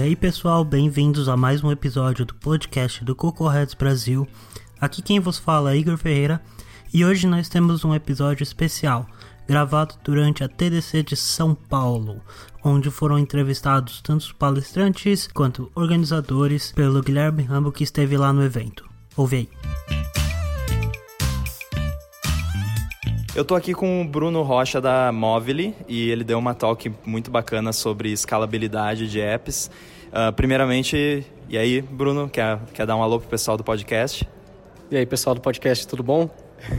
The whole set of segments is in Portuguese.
E aí pessoal, bem-vindos a mais um episódio do podcast do Cocorreds Brasil. Aqui quem vos fala é Igor Ferreira e hoje nós temos um episódio especial gravado durante a TDC de São Paulo, onde foram entrevistados tanto os palestrantes quanto organizadores pelo Guilherme Rambo que esteve lá no evento. Ouve aí. Eu tô aqui com o Bruno Rocha da Movile e ele deu uma talk muito bacana sobre escalabilidade de apps. Uh, primeiramente, e aí, Bruno, quer, quer dar um alô pro pessoal do podcast? E aí, pessoal do podcast, tudo bom?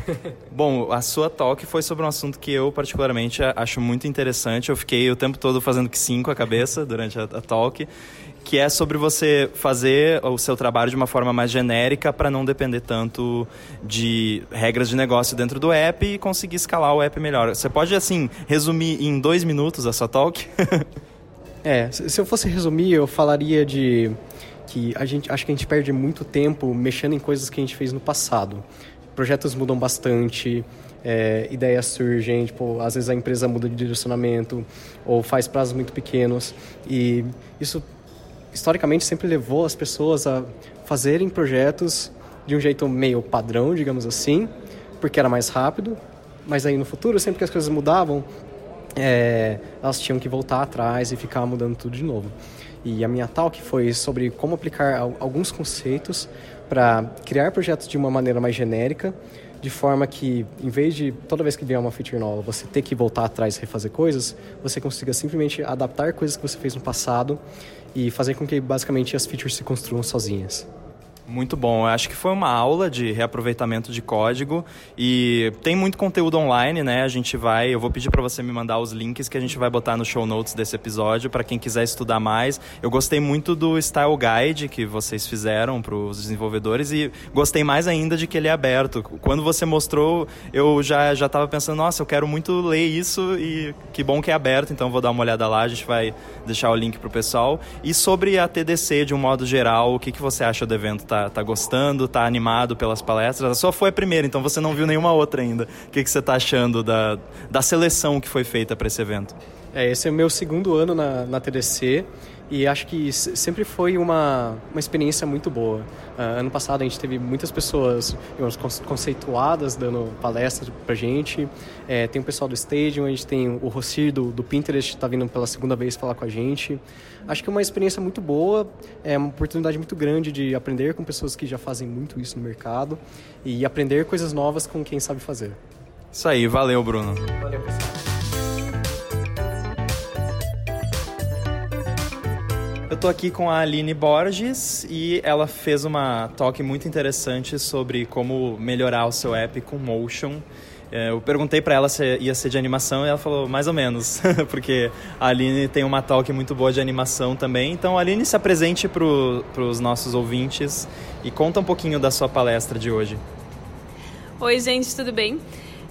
Bom, a sua talk foi sobre um assunto que eu particularmente acho muito interessante. Eu fiquei o tempo todo fazendo que sim com a cabeça durante a, a talk que é sobre você fazer o seu trabalho de uma forma mais genérica para não depender tanto de regras de negócio dentro do app e conseguir escalar o app melhor. Você pode, assim, resumir em dois minutos a sua talk? é, se eu fosse resumir, eu falaria de que a gente acho que a gente perde muito tempo mexendo em coisas que a gente fez no passado. Projetos mudam bastante, é, ideias surgem, tipo, às vezes a empresa muda de direcionamento ou faz prazos muito pequenos e isso historicamente sempre levou as pessoas a fazerem projetos de um jeito meio padrão, digamos assim, porque era mais rápido. Mas aí no futuro, sempre que as coisas mudavam, é, elas tinham que voltar atrás e ficar mudando tudo de novo. E a minha talk foi sobre como aplicar alguns conceitos para criar projetos de uma maneira mais genérica, de forma que, em vez de toda vez que vier uma feature nova, você ter que voltar atrás e refazer coisas, você consiga simplesmente adaptar coisas que você fez no passado e fazer com que basicamente as features se construam sozinhas. Muito bom. Eu acho que foi uma aula de reaproveitamento de código e tem muito conteúdo online, né? A gente vai, eu vou pedir para você me mandar os links que a gente vai botar no show notes desse episódio para quem quiser estudar mais. Eu gostei muito do Style Guide que vocês fizeram para os desenvolvedores e gostei mais ainda de que ele é aberto. Quando você mostrou, eu já já estava pensando, nossa, eu quero muito ler isso e que bom que é aberto, então vou dar uma olhada lá, a gente vai deixar o link pro pessoal. E sobre a TDC de um modo geral, o que que você acha do evento? Tá tá, gostando, tá animado pelas palestras. A sua foi a primeira, então você não viu nenhuma outra ainda. O que, que você está achando da, da seleção que foi feita para esse evento? É, esse é o meu segundo ano na, na TDC e acho que sempre foi uma, uma experiência muito boa. Uh, ano passado a gente teve muitas pessoas digamos, conceituadas dando palestras pra gente. É, tem o pessoal do Stadium, a gente tem o Rossir do, do Pinterest, está vindo pela segunda vez falar com a gente. Acho que é uma experiência muito boa, é uma oportunidade muito grande de aprender com pessoas que já fazem muito isso no mercado e aprender coisas novas com quem sabe fazer. Isso aí, valeu, Bruno. Valeu, pessoal. Tô aqui com a Aline Borges e ela fez uma talk muito interessante sobre como melhorar o seu app com Motion. É, eu perguntei para ela se ia ser de animação e ela falou mais ou menos, porque a Aline tem uma talk muito boa de animação também. Então, Aline, se apresente para os nossos ouvintes e conta um pouquinho da sua palestra de hoje. Oi, gente, tudo bem?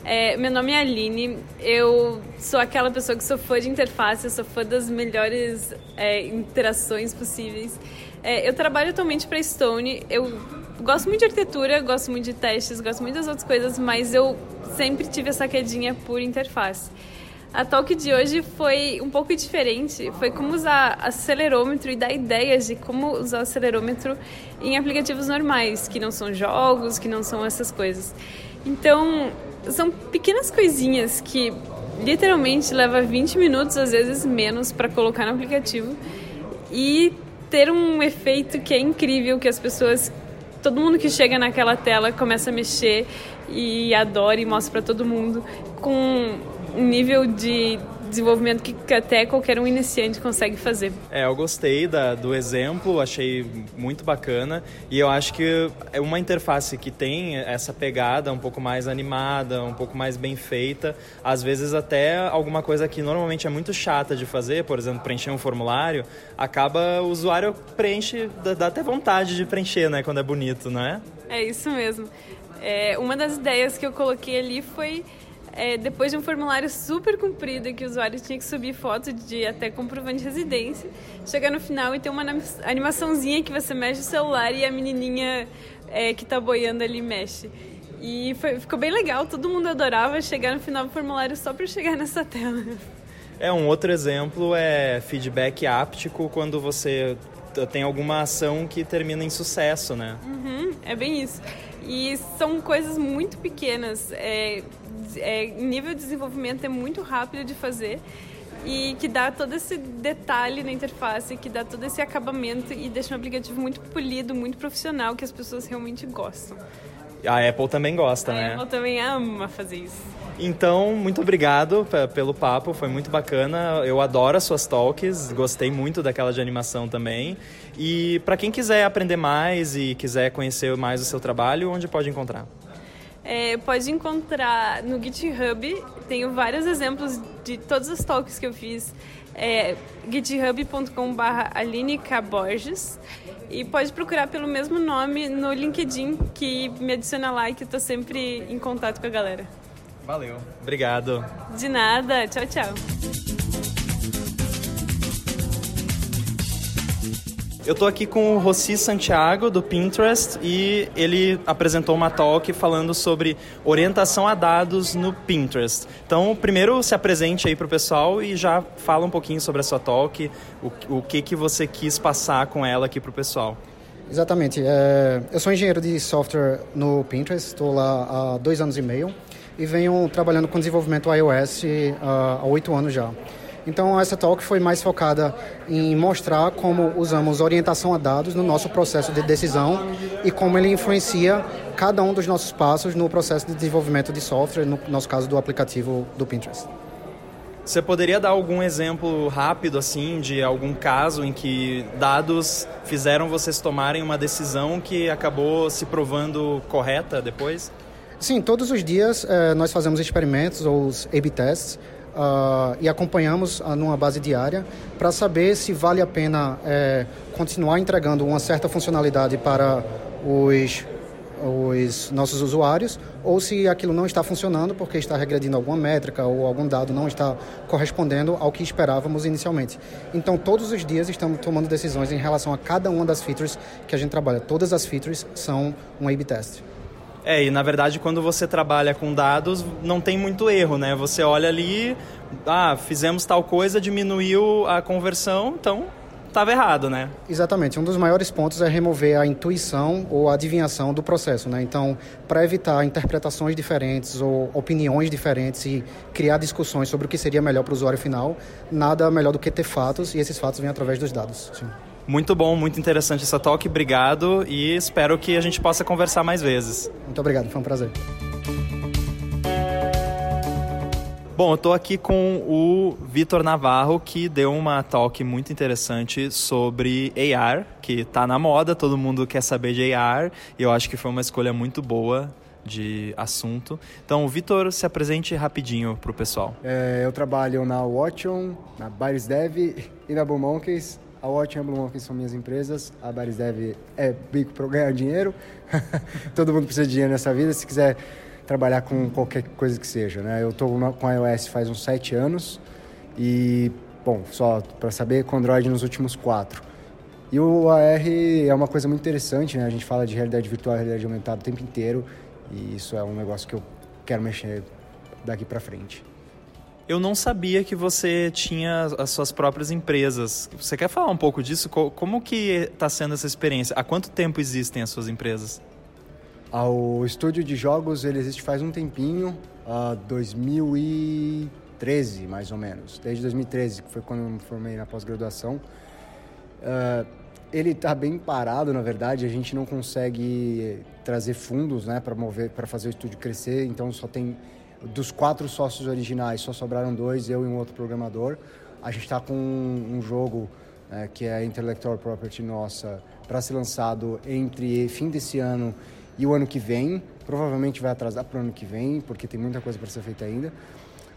É, meu nome é Aline, eu sou aquela pessoa que sou fã de interface, sou fã das melhores é, interações possíveis. É, eu trabalho atualmente para Stone, eu gosto muito de arquitetura, gosto muito de testes, gosto muito das outras coisas, mas eu sempre tive essa quedinha por interface. A talk de hoje foi um pouco diferente, foi como usar acelerômetro e dar ideias de como usar acelerômetro em aplicativos normais, que não são jogos, que não são essas coisas. Então, são pequenas coisinhas que literalmente leva 20 minutos, às vezes menos, para colocar no aplicativo e ter um efeito que é incrível, que as pessoas, todo mundo que chega naquela tela começa a mexer e adora e mostra para todo mundo com um nível de desenvolvimento que até qualquer um iniciante consegue fazer. É, eu gostei da, do exemplo, achei muito bacana e eu acho que é uma interface que tem essa pegada um pouco mais animada, um pouco mais bem feita, às vezes até alguma coisa que normalmente é muito chata de fazer, por exemplo, preencher um formulário, acaba o usuário preenche, dá até vontade de preencher, né, quando é bonito, não é? É isso mesmo. É, uma das ideias que eu coloquei ali foi é, depois de um formulário super comprido que o usuário tinha que subir foto de até comprovante de residência, chegar no final e ter uma animaçãozinha que você mexe o celular e a menininha é, que tá boiando ali mexe. E foi, ficou bem legal, todo mundo adorava chegar no final do formulário só para chegar nessa tela. É, um outro exemplo é feedback áptico quando você tem alguma ação que termina em sucesso, né? Uhum, é bem isso. E são coisas muito pequenas. É, é, nível de desenvolvimento é muito rápido de fazer e que dá todo esse detalhe na interface, que dá todo esse acabamento e deixa um aplicativo muito polido, muito profissional, que as pessoas realmente gostam. A Apple também gosta, a né? A Apple também ama fazer isso. Então, muito obrigado pelo papo, foi muito bacana. Eu adoro as suas talks, gostei muito daquela de animação também. E para quem quiser aprender mais e quiser conhecer mais o seu trabalho, onde pode encontrar? É, pode encontrar no GitHub, tenho vários exemplos de todas as talks que eu fiz. É, github.com.br Aline e pode procurar pelo mesmo nome no LinkedIn que me adiciona lá e que tô sempre em contato com a galera. Valeu. Obrigado. De nada. Tchau, tchau. Eu tô aqui com o Rossi Santiago do Pinterest e ele apresentou uma talk falando sobre orientação a dados no Pinterest. Então, primeiro se apresente aí pro pessoal e já fala um pouquinho sobre a sua talk, o, o que que você quis passar com ela aqui pro pessoal. Exatamente. É, eu sou engenheiro de software no Pinterest, estou lá há dois anos e meio e venho trabalhando com desenvolvimento iOS uh, há oito anos já. Então, essa talk foi mais focada em mostrar como usamos orientação a dados no nosso processo de decisão e como ele influencia cada um dos nossos passos no processo de desenvolvimento de software, no nosso caso do aplicativo do Pinterest. Você poderia dar algum exemplo rápido assim de algum caso em que dados fizeram vocês tomarem uma decisão que acabou se provando correta depois? Sim, todos os dias eh, nós fazemos experimentos ou os A-B tests uh, e acompanhamos uh, numa base diária para saber se vale a pena eh, continuar entregando uma certa funcionalidade para os, os nossos usuários ou se aquilo não está funcionando porque está regredindo alguma métrica ou algum dado não está correspondendo ao que esperávamos inicialmente. Então, todos os dias estamos tomando decisões em relação a cada uma das features que a gente trabalha. Todas as features são um A-B test. É, e na verdade quando você trabalha com dados não tem muito erro, né? Você olha ali, ah, fizemos tal coisa, diminuiu a conversão, então estava errado, né? Exatamente. Um dos maiores pontos é remover a intuição ou a adivinhação do processo, né? Então, para evitar interpretações diferentes ou opiniões diferentes e criar discussões sobre o que seria melhor para o usuário final, nada melhor do que ter fatos e esses fatos vêm através dos dados. Sim. Muito bom, muito interessante essa talk, obrigado e espero que a gente possa conversar mais vezes. Muito obrigado, foi um prazer. Bom, eu estou aqui com o Vitor Navarro, que deu uma talk muito interessante sobre AR, que está na moda, todo mundo quer saber de AR, e eu acho que foi uma escolha muito boa de assunto. Então, Vitor, se apresente rapidinho para o pessoal. É, eu trabalho na Watchon, na Byres Dev e na Boom Monkeys. A Watch e a Blue são minhas empresas. A Baris Dev é bico para ganhar dinheiro. Todo mundo precisa de dinheiro nessa vida. Se quiser trabalhar com qualquer coisa que seja, né? Eu estou com a iOS faz uns sete anos e, bom, só para saber, com Android nos últimos quatro. E o AR é uma coisa muito interessante, né? A gente fala de realidade virtual realidade aumentada o tempo inteiro e isso é um negócio que eu quero mexer daqui para frente. Eu não sabia que você tinha as suas próprias empresas. Você quer falar um pouco disso? Como que está sendo essa experiência? Há quanto tempo existem as suas empresas? Ah, o estúdio de jogos ele existe faz um tempinho, uh, 2013 mais ou menos, desde 2013 que foi quando eu me formei na pós-graduação. Uh, ele está bem parado, na verdade. A gente não consegue trazer fundos, né, para mover, para fazer o estúdio crescer. Então só tem dos quatro sócios originais, só sobraram dois, eu e um outro programador. A gente está com um jogo é, que é Intellectual Property nossa para ser lançado entre fim desse ano e o ano que vem. Provavelmente vai atrasar para o ano que vem, porque tem muita coisa para ser feita ainda.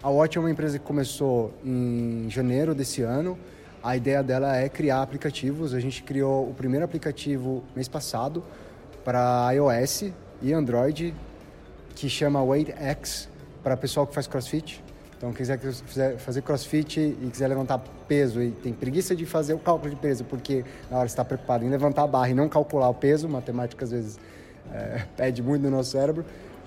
A Watch é uma empresa que começou em janeiro desse ano. A ideia dela é criar aplicativos. A gente criou o primeiro aplicativo mês passado para iOS e Android, que chama Weight X, para pessoal que faz crossfit. Então, quem quiser fazer crossfit e quiser levantar peso e tem preguiça de fazer o cálculo de peso, porque na hora está preocupado em levantar a barra e não calcular o peso, matemática às vezes é, pede muito no nosso cérebro,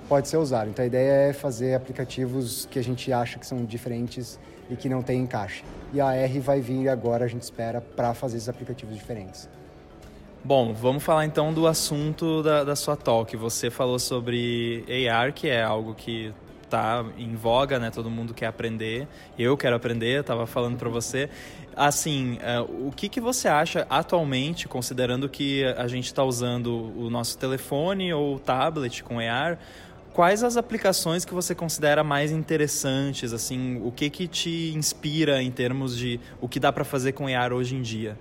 pode ser usado. Então a ideia é fazer aplicativos que a gente acha que são diferentes e que não tem encaixe. E a R vai vir agora, a gente espera, para fazer esses aplicativos diferentes. Bom, vamos falar então do assunto da, da sua talk. Você falou sobre AR, que é algo que está em voga, né? Todo mundo quer aprender. Eu quero aprender, estava falando para você. Assim, uh, o que, que você acha atualmente, considerando que a gente está usando o nosso telefone ou tablet com AR, quais as aplicações que você considera mais interessantes? Assim, o que que te inspira em termos de o que dá para fazer com AR hoje em dia?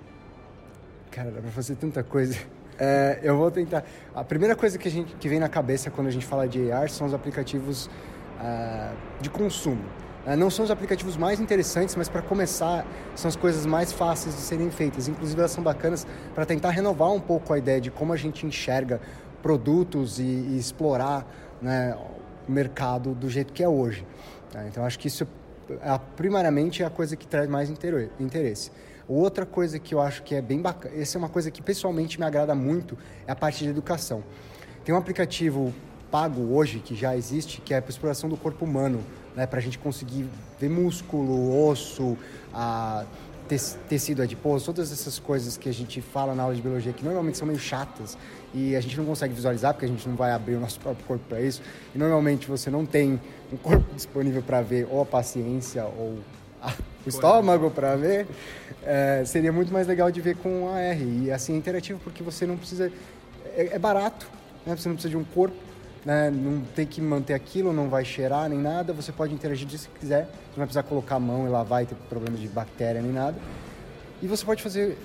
Cara, dá para fazer tanta coisa. É, eu vou tentar. A primeira coisa que, a gente, que vem na cabeça quando a gente fala de AR são os aplicativos uh, de consumo. Uh, não são os aplicativos mais interessantes, mas para começar, são as coisas mais fáceis de serem feitas. Inclusive, elas são bacanas para tentar renovar um pouco a ideia de como a gente enxerga produtos e, e explorar né, o mercado do jeito que é hoje. Tá? Então, acho que isso, é, primariamente, é a coisa que traz mais interesse. Outra coisa que eu acho que é bem bacana, essa é uma coisa que pessoalmente me agrada muito, é a parte de educação. Tem um aplicativo pago hoje, que já existe, que é para exploração do corpo humano, né, para a gente conseguir ver músculo, osso, a tecido adiposo, todas essas coisas que a gente fala na aula de biologia que normalmente são meio chatas e a gente não consegue visualizar porque a gente não vai abrir o nosso próprio corpo para isso. E normalmente você não tem um corpo disponível para ver ou a paciência ou a, o estômago para ver. É, seria muito mais legal de ver com a R. E assim é interativo porque você não precisa. É, é barato, né? você não precisa de um corpo né? não tem que manter aquilo, não vai cheirar nem nada, você pode interagir disso se quiser, você não vai precisar colocar a mão e lavar e ter problema de bactéria nem nada. E você pode fazer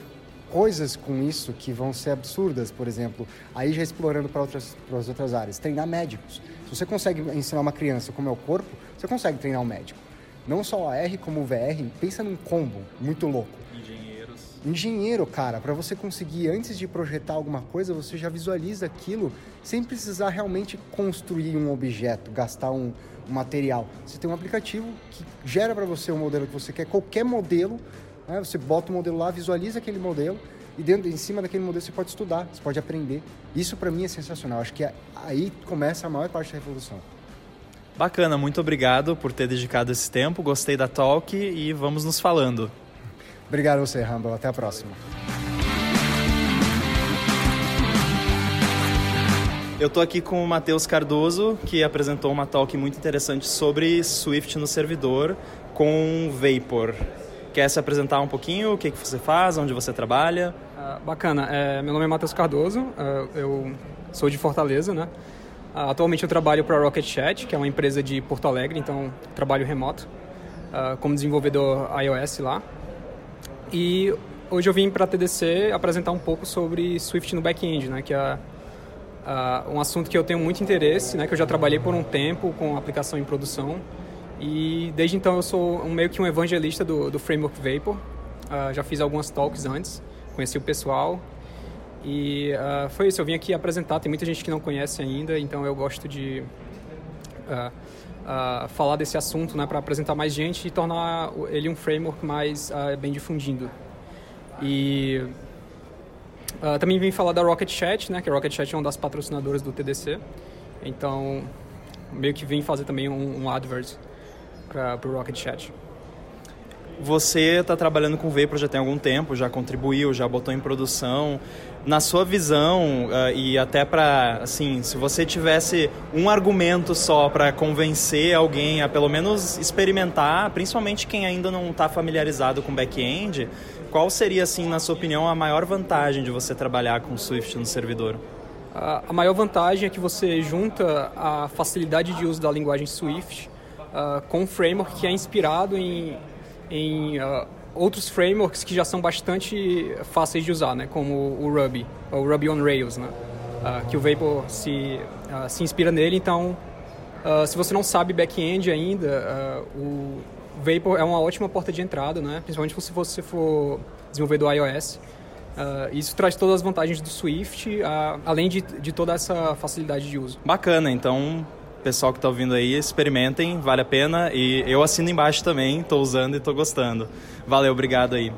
coisas com isso que vão ser absurdas, por exemplo, aí já explorando para outras, para as outras áreas, treinar médicos. Se você consegue ensinar uma criança como é o corpo, você consegue treinar um médico. Não só o AR como o VR, pensa num combo muito louco. Engenheiro, cara, para você conseguir, antes de projetar alguma coisa, você já visualiza aquilo sem precisar realmente construir um objeto, gastar um, um material. Você tem um aplicativo que gera para você o um modelo que você quer, qualquer modelo, né? você bota o modelo lá, visualiza aquele modelo e dentro, em cima daquele modelo você pode estudar, você pode aprender. Isso para mim é sensacional. Acho que é, aí começa a maior parte da revolução. Bacana, muito obrigado por ter dedicado esse tempo. Gostei da talk e vamos nos falando. Obrigado a você, Rumble. Até a próxima. Eu estou aqui com o Matheus Cardoso, que apresentou uma talk muito interessante sobre Swift no servidor com Vapor. Quer se apresentar um pouquinho? O que, que você faz? Onde você trabalha? Uh, bacana. É, meu nome é Matheus Cardoso. Uh, eu sou de Fortaleza, né? Uh, atualmente eu trabalho para a Rocket Chat, que é uma empresa de Porto Alegre, então trabalho remoto como desenvolvedor iOS lá. E hoje eu vim para a TDC apresentar um pouco sobre Swift no back-end, né, que é uh, um assunto que eu tenho muito interesse, né, que eu já trabalhei por um tempo com aplicação em produção. E desde então eu sou um, meio que um evangelista do, do Framework Vapor. Uh, já fiz algumas talks antes, conheci o pessoal. E uh, foi isso, eu vim aqui apresentar. Tem muita gente que não conhece ainda, então eu gosto de uh, falar desse assunto, né, para apresentar mais gente e tornar ele um framework mais uh, bem difundido. E uh, também vim falar da Rocket Chat, né, que a Rocket Chat é uma das patrocinadoras do TDC. Então, meio que vim fazer também um, um advert para o Rocket Chat. Você está trabalhando com Vapor já tem algum tempo, já contribuiu, já botou em produção. Na sua visão, uh, e até para, assim, se você tivesse um argumento só para convencer alguém a pelo menos experimentar, principalmente quem ainda não está familiarizado com back-end, qual seria, assim, na sua opinião, a maior vantagem de você trabalhar com Swift no servidor? a maior vantagem é que você junta a facilidade de uso da linguagem Swift uh, com um framework que é inspirado em em uh, outros frameworks que já são bastante fáceis de usar, né? como o Ruby, o Ruby on Rails, né? Uh, que o Vapor se, uh, se inspira nele. Então, se você não sabe back-end ainda, o Vapor é uma ótima porta de entrada, né? principalmente se você for desenvolvedor iOS. Uh, isso traz todas as vantagens do Swift, uh, além de, de toda essa facilidade de uso. Bacana, então pessoal que está ouvindo aí, experimentem, vale a pena. E eu assino embaixo também, estou usando e estou gostando. Valeu, obrigado aí.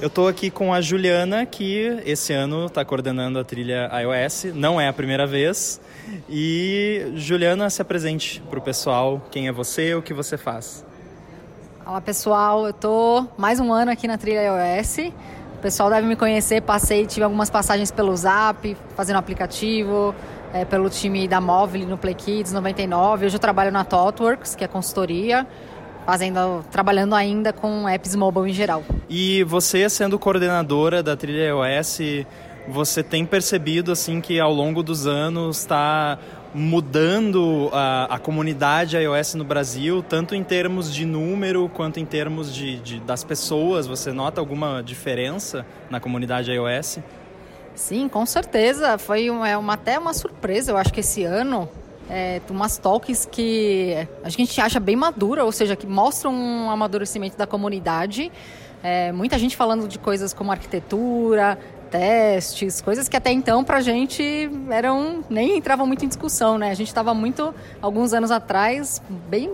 Eu estou aqui com a Juliana, que esse ano está coordenando a trilha iOS, não é a primeira vez. E Juliana, se apresente para o pessoal, quem é você, o que você faz. Olá pessoal, eu estou mais um ano aqui na trilha iOS. Pessoal deve me conhecer, passei, tive algumas passagens pelo Zap, fazendo aplicativo, é, pelo time da Móvel no Play Kids 99. Hoje eu trabalho na ThoughtWorks, que é consultoria fazendo, trabalhando ainda com apps mobile em geral. E você sendo coordenadora da trilha iOS, você tem percebido assim que ao longo dos anos está mudando a, a, comunidade iOS no Brasil, tanto em termos de número quanto em termos de, de, das pessoas? Você nota alguma diferença na comunidade iOS? Sim, com certeza. Foi uma, é uma, até uma surpresa, eu acho que esse ano é, umas talks que a gente acha bem madura, ou seja, que mostram um amadurecimento da comunidade. É, muita gente falando de coisas como arquitetura, testes, coisas que até então pra gente eram nem entravam muito em discussão, né? A gente estava muito alguns anos atrás bem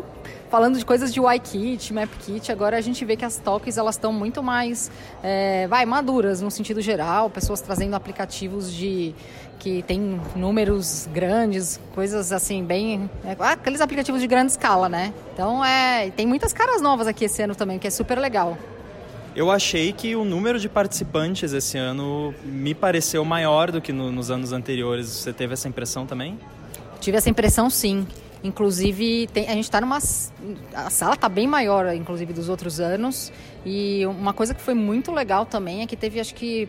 falando de coisas de UIKit, MapKit, agora a gente vê que as talks elas estão muito mais é, vai maduras no sentido geral, pessoas trazendo aplicativos de que tem números grandes, coisas assim, bem. É, aqueles aplicativos de grande escala, né? Então é. Tem muitas caras novas aqui esse ano também, que é super legal. Eu achei que o número de participantes esse ano me pareceu maior do que no, nos anos anteriores. Você teve essa impressão também? Tive essa impressão, sim. Inclusive, tem, a gente está numa. A sala está bem maior, inclusive, dos outros anos. E uma coisa que foi muito legal também é que teve, acho que,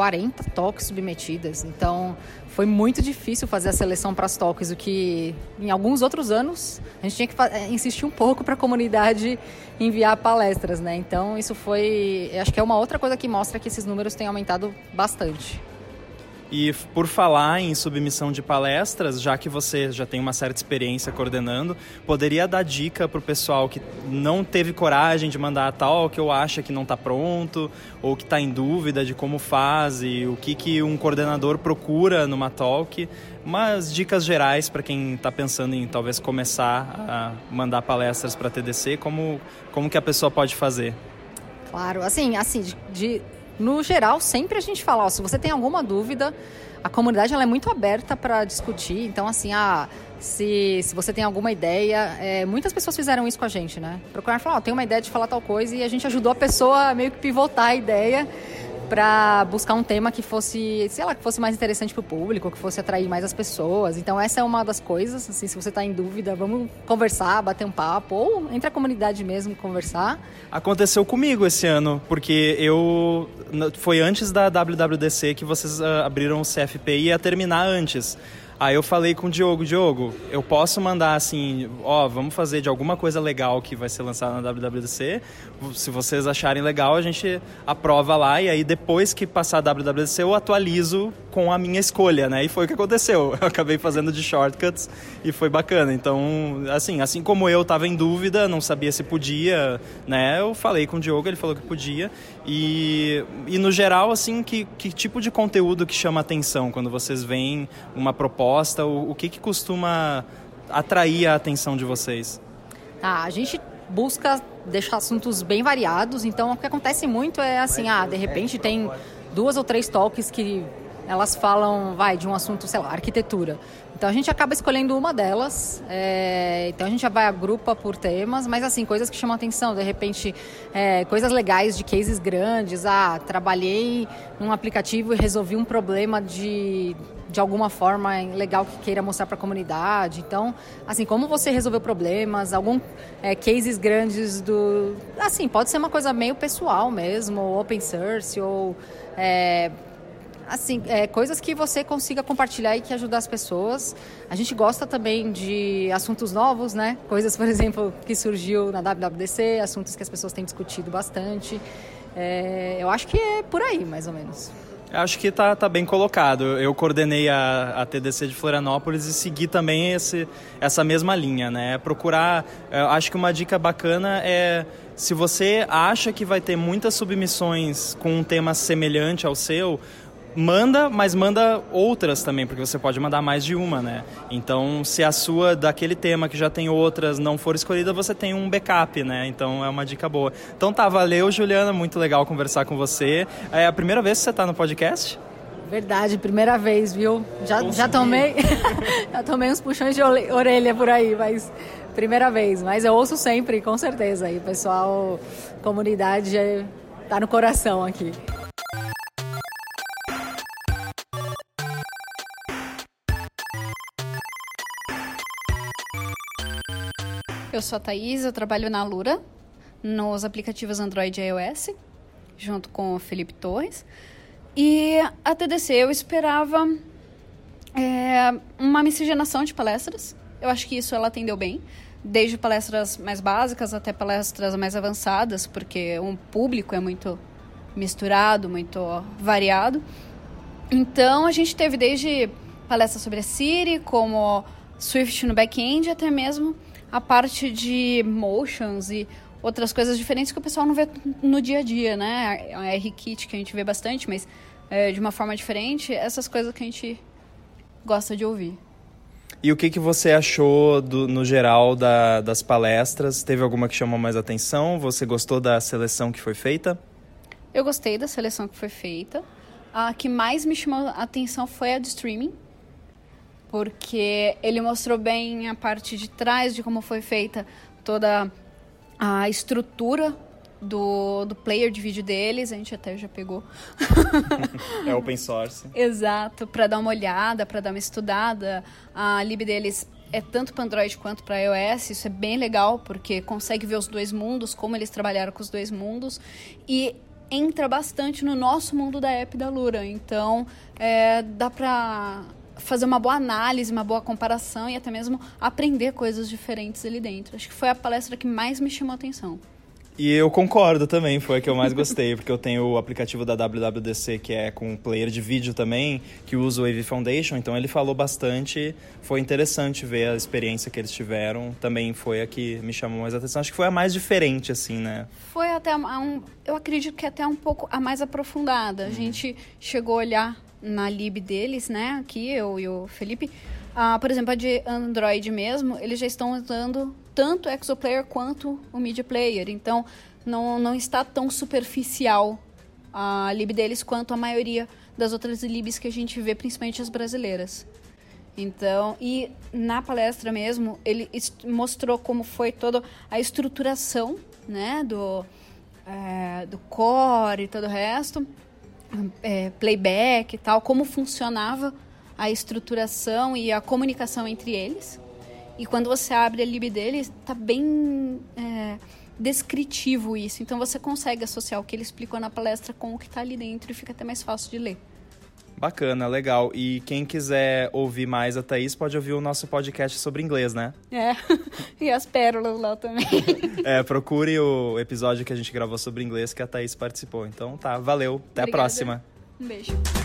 40 toques submetidas. Então, foi muito difícil fazer a seleção para as toques, o que em alguns outros anos a gente tinha que eh, insistir um pouco para a comunidade enviar palestras, né? Então, isso foi, acho que é uma outra coisa que mostra que esses números têm aumentado bastante. E por falar em submissão de palestras, já que você já tem uma certa experiência coordenando, poderia dar dica para o pessoal que não teve coragem de mandar a talk ou acha que não está pronto ou que está em dúvida de como faz e o que, que um coordenador procura numa talk, umas dicas gerais para quem está pensando em talvez começar a mandar palestras para a TDC, como, como que a pessoa pode fazer? Claro, assim, assim de no geral, sempre a gente fala, ó, se você tem alguma dúvida, a comunidade ela é muito aberta para discutir. Então, assim, ah, se, se você tem alguma ideia, é, muitas pessoas fizeram isso com a gente, né? Procuraram falar, ó, tem uma ideia de falar tal coisa e a gente ajudou a pessoa a meio que pivotar a ideia para buscar um tema que fosse, sei lá, que fosse mais interessante para o público, que fosse atrair mais as pessoas. Então essa é uma das coisas, assim, se você está em dúvida, vamos conversar, bater um papo ou entre a comunidade mesmo conversar. Aconteceu comigo esse ano, porque eu foi antes da WWDC que vocês uh, abriram o CFP e ia terminar antes. Aí eu falei com o Diogo, Diogo, eu posso mandar assim, ó, vamos fazer de alguma coisa legal que vai ser lançada na WWDC. Se vocês acharem legal, a gente aprova lá e aí depois que passar a WWDC eu atualizo com a minha escolha, né? E foi o que aconteceu. Eu acabei fazendo de shortcuts e foi bacana. Então, assim, assim como eu estava em dúvida, não sabia se podia, né? Eu falei com o Diogo, ele falou que podia. E, e no geral, assim, que, que tipo de conteúdo que chama atenção quando vocês veem uma proposta? O, o que, que costuma atrair a atenção de vocês? Ah, a gente busca deixar assuntos bem variados. Então, o que acontece muito é assim, ah, de repente tem duas ou três talks que elas falam, vai, de um assunto, sei lá, arquitetura. Então a gente acaba escolhendo uma delas, é, então a gente já vai agrupa por temas, mas assim, coisas que chamam atenção, de repente, é, coisas legais de cases grandes, ah, trabalhei num aplicativo e resolvi um problema de, de alguma forma legal que queira mostrar para a comunidade. Então, assim, como você resolveu problemas, algum é, cases grandes do, assim, pode ser uma coisa meio pessoal mesmo, ou open source, ou é, assim, é, coisas que você consiga compartilhar e que ajudar as pessoas. A gente gosta também de assuntos novos, né? Coisas, por exemplo, que surgiu na WWDC, assuntos que as pessoas têm discutido bastante. É, eu acho que é por aí, mais ou menos. Acho que está tá bem colocado. Eu coordenei a, a TDC de Florianópolis e segui também esse, essa mesma linha, né? Procurar. acho que uma dica bacana é se você acha que vai ter muitas submissões com um tema semelhante ao seu, manda, mas manda outras também, porque você pode mandar mais de uma, né? Então, se a sua daquele tema que já tem outras não for escolhida, você tem um backup, né? Então é uma dica boa. Então tá, valeu, Juliana, muito legal conversar com você. É a primeira vez que você está no podcast? Verdade, primeira vez, viu? Já, já tomei já tomei uns puxões de orelha por aí, mas primeira vez. Mas eu ouço sempre, com certeza. E o pessoal, comunidade, tá no coração aqui. Eu sou a Thaís, eu trabalho na Lura, nos aplicativos Android e iOS, junto com o Felipe Torres. E a TDC eu esperava é, uma miscigenação de palestras. Eu acho que isso ela atendeu bem, desde palestras mais básicas até palestras mais avançadas, porque um público é muito misturado, muito variado. Então a gente teve desde palestras sobre a Siri, como Swift no back-end, até mesmo a parte de motions e outras coisas diferentes que o pessoal não vê no dia a dia, né? A R-Kit que a gente vê bastante, mas é, de uma forma diferente, essas coisas que a gente gosta de ouvir. E o que, que você achou, do, no geral, da, das palestras? Teve alguma que chamou mais atenção? Você gostou da seleção que foi feita? Eu gostei da seleção que foi feita. A que mais me chamou a atenção foi a de streaming, porque ele mostrou bem a parte de trás de como foi feita toda a estrutura do, do player de vídeo deles, a gente até já pegou. é open source. Exato, para dar uma olhada, para dar uma estudada. A lib deles é tanto para Android quanto para iOS, isso é bem legal, porque consegue ver os dois mundos, como eles trabalharam com os dois mundos. E entra bastante no nosso mundo da app da Lura. Então, é, dá para fazer uma boa análise, uma boa comparação e até mesmo aprender coisas diferentes ali dentro. Acho que foi a palestra que mais me chamou a atenção. E eu concordo também, foi a que eu mais gostei, porque eu tenho o aplicativo da WWDC que é com player de vídeo também, que usa o AV Foundation, então ele falou bastante, foi interessante ver a experiência que eles tiveram, também foi a que me chamou mais atenção, acho que foi a mais diferente, assim, né? Foi até um, eu acredito que até um pouco a mais aprofundada, a uhum. gente chegou a olhar na lib deles, né, aqui, eu e o Felipe, ah, por exemplo, a de Android mesmo, eles já estão usando tanto o Exoplayer quanto o Media Player. Então, não, não está tão superficial a lib deles quanto a maioria das outras libs que a gente vê, principalmente as brasileiras. Então, e na palestra mesmo, ele mostrou como foi toda a estruturação, né, do, é, do core e todo o resto, é, playback e tal, como funcionava a estruturação e a comunicação entre eles. E quando você abre a lib dele, está bem é, descritivo isso. Então você consegue associar o que ele explicou na palestra com o que está ali dentro e fica até mais fácil de ler. Bacana, legal. E quem quiser ouvir mais a Thaís, pode ouvir o nosso podcast sobre inglês, né? É, e as pérolas lá também. é, procure o episódio que a gente gravou sobre inglês que a Thaís participou. Então tá, valeu. Até Obrigada. a próxima. Um beijo.